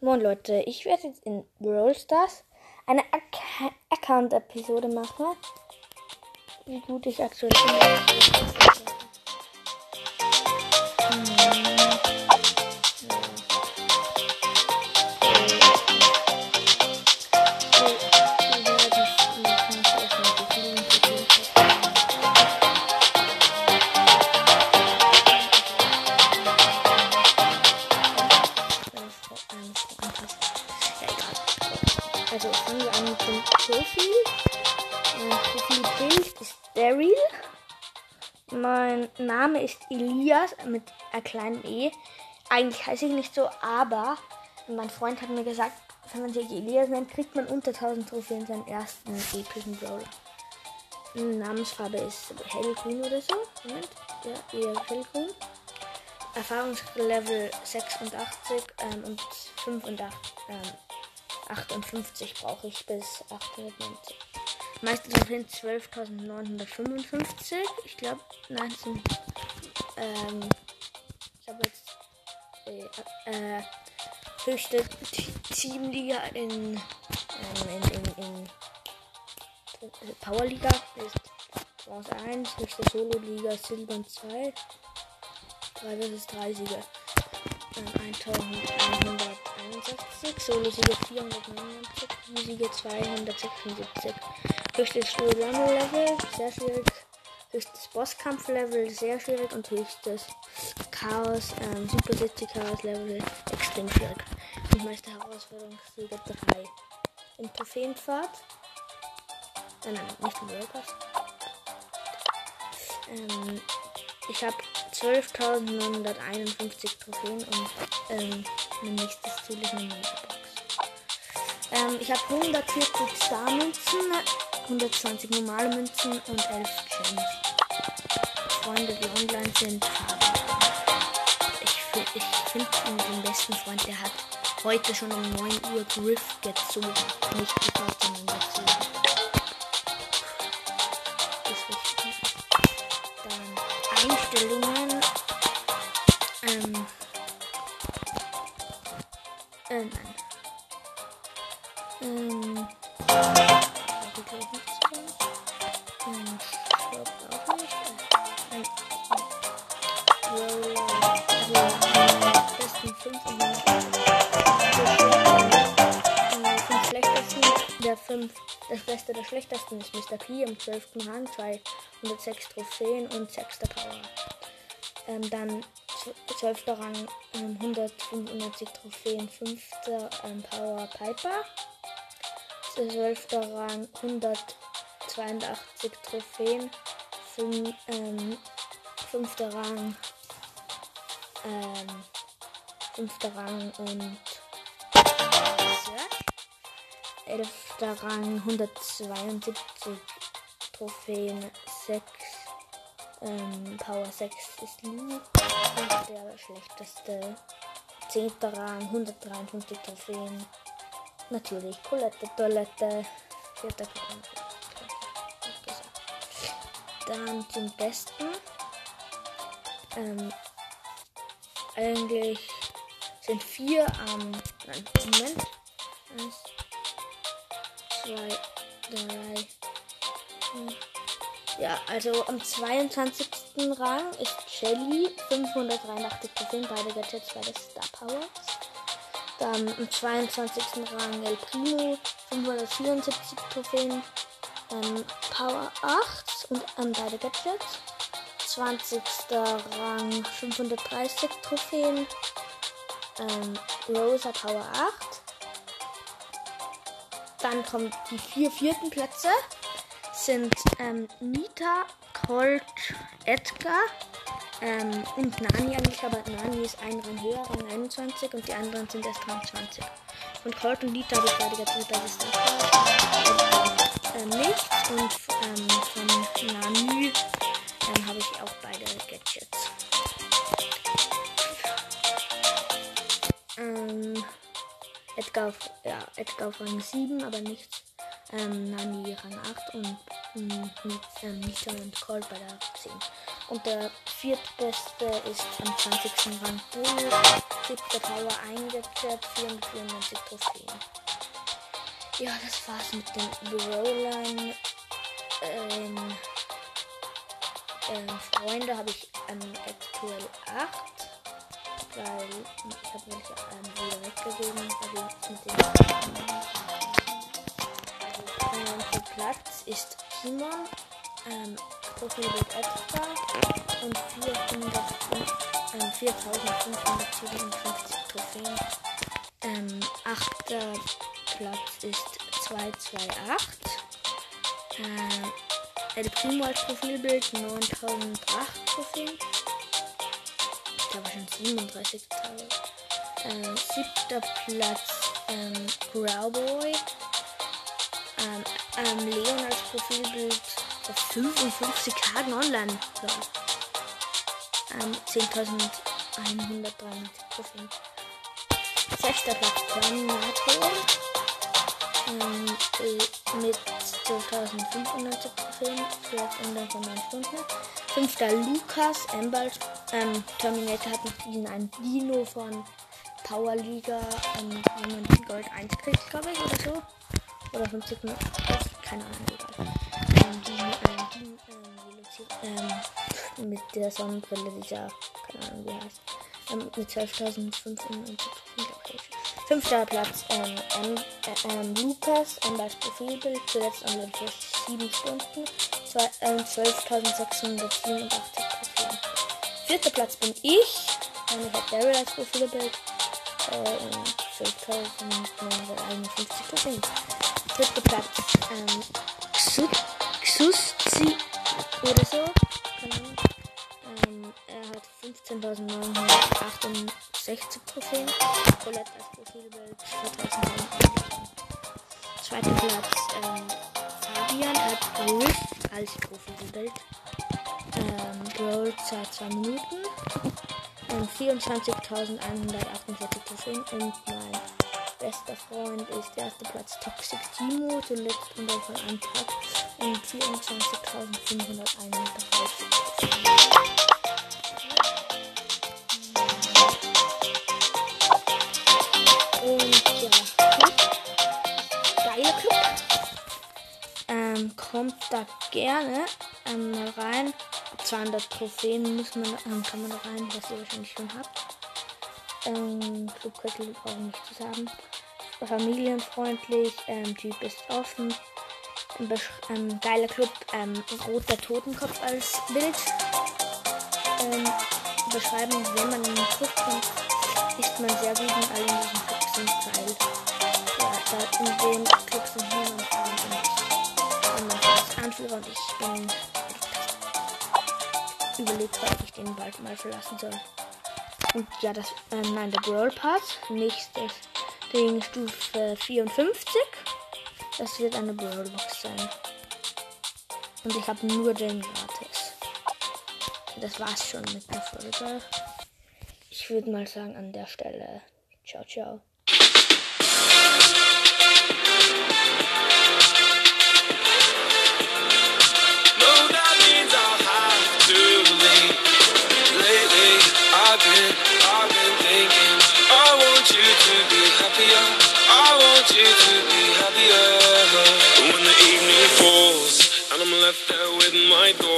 Moin Leute, ich werde jetzt in Brawl Stars eine Ac Account-Episode machen. Wie gut ich aktuell bin. Wir an mit dem Profil. Mein Profilbild ist Daryl. Mein Name ist Elias mit einem kleinen E. Eigentlich heiße ich nicht so, aber mein Freund hat mir gesagt, wenn man sich Elias nennt, kriegt man unter 1000 Trophäen seinen ersten epischen Brawler. Namensfarbe ist hellgrün oder so. Moment. Ja, eher hellgrün. Erfahrungslevel 86 ähm, und 5 und 8, ähm, 58 brauche ich bis 890. Meiste Trophäen 12.955. Ich glaube, nein, sind, ähm, ich habe jetzt äh, äh, höchste Teamliga in, ähm, in, in, in Powerliga ist Bronze 1, höchste Solo-Liga Silber 2. 3 vs 3 Siege. Ähm, 1161, Solo-Siege 499, Siege 276. Höchstes Solo-Level, sehr schwierig. Höchstes Bosskampf-Level, sehr schwierig. Und höchstes Chaos, ähm, Super City Chaos Level, extrem schwierig. Und meiste Herausforderung, Siege 3. In Trophäenfahrt. Nein, nein, nicht im World Pass. Ähm, ich habe 12.951 Trophäen und ähm, mein nächstes Ziel ist eine Megabox. Ähm, ich habe 140 Star-Münzen, 120 normale Münzen und 11 Gems. Freunde, die online sind. Ich, ich finde den besten Freund, der hat heute schon um 9 Uhr Griff gezogen. Nicht gekauft, sondern gezogen. Einstellungen. Ähm. Äh, nein. Ähm. Also, besten 5 und den schlechtesten. Der 5. Das Beste der Schlechtesten ist Mr. P im 12. Rang, 206 Trophäen und 6. Power. Ähm, dann 12. Rang, ähm, 195 Trophäen, 5. Ähm, Power Piper. 12. Rang, 182 Trophäen, 5. Ähm, 5. Rang, ähm, 5. Rang und 11. Rang 172 Trophäen 6 ähm, Power 6 ist Lu der schlechteste. 10. Rang 153 Trophäen. Natürlich Colette Toilette. 4. Rang dann zum besten. Ähm, eigentlich sind vier am ähm, Moment zwei, drei. Hm. Ja, also am 22. Rang ist Shelly 583 Trophäen, beide Gadgets, beide Star Powers. Dann am 22. Rang El Primo 574 Trophäen, ähm, Power 8 und ähm, beide Gadgets. 20. Rang 530 Trophäen, ähm, Rosa Power 8. Dann kommen die vier vierten Plätze. Sind ähm, Nita, Colt, Edgar ähm, und Nani eigentlich, aber Nani ist ein Rang höher, Rang 21 und die anderen sind erst Rang 20. Von Colt und Nita habe ich beide jetzt das ist ähm, nicht und ähm, von Nani ähm, habe ich auch beide Gadgets. Edgar, ja, Edgar auf Rang 7, aber nicht ähm, Nani Rang 8 und ähm, ähm, Nita und Colt bei der 10. Und der viertbeste ist am 20. Rang Bull siebter Power eingezerrt, 494 Trophäen. Ja, das war's mit den Brawlern. Ähm, ähm, Freunde habe ich ähm, aktuell 8. Weil ich habe welche ähm, wieder weggegeben. Also mit dem also, Platz ist Timon. Ähm, Profilbild extra und 400, ähm, 4557 Trophäen. Ähm, achter Platz ist 228. Ähm, El Primo als Profilbild 9008 Trophäen. Ich glaube schon 37.000. Ähm, siebter Platz ähm, Growboy. Ähm, ähm, Leon als Profilbild auf 55 Tagen online. So. Ähm, 10.193 Trophäen. Sechster Platz Terminator. Ähm, äh, mit 12.500 Trophäen für online von 9 Stunden. Fünfter Lukas Embald. Ähm, Terminator hat noch diesen einen Dino von Power Liga, ähm, wo man die Gold 1 kriegt, glaube ich, oder so. Oder 50 keine Ahnung, egal. Ähm, die, ähm, die, ähm, ähm, mit der Sonnenbrille, dieser, keine Ahnung, wie heißt. Ähm, mit 12.500 Fünfter Platz, ähm, ähm, ähm, Lukas, ähm, als Profilbild, zuletzt online für 7 Stunden, äh, 12.687 Trophäen. Vierter Platz bin ich, ähm, ich habe Daryl als Profilbild, äh, 12.951 Trophäen dritte Platz ähm, Xusti oder so. Ähm, er hat 15.968 Trophäen. Colette als Profilbild 4.000. Zweiter Platz ähm, Fabian hat Riff als Profilbild. Ähm, Brawl seit 2 Minuten. Ähm, 24.148 Trophäen und mein bester Freund ist erster Platz Toxic Timo, zuletzt unter von einem Tag und 24.531. kommt da gerne ähm, mal rein. 200 Trophäen muss man, ähm, kann man da rein, was ihr wahrscheinlich schon habt. Ähm, Clubkessel brauchen nicht zu sagen. Familienfreundlich, ähm, Typ ist offen. Ähm, geiler Club, ähm, roter Totenkopf als Bild. Ähm, Beschreibung, wenn man in den Club kommt, ist man sehr gut in allen diesen Clubs sind Teil. Ja, da in dem Club Anführer und ich bin überlegt, ob ich den bald mal verlassen soll. Und ja, das, ähm, nein, der Brawl Pass. Nächstes Ding Stufe 54. Das wird eine Brawlbox sein. Und ich habe nur den gratis. Das war's schon mit der Folge. Ich würde mal sagen an der Stelle. Ciao, ciao. Want you to be happier When the evening falls And I'm left there with my door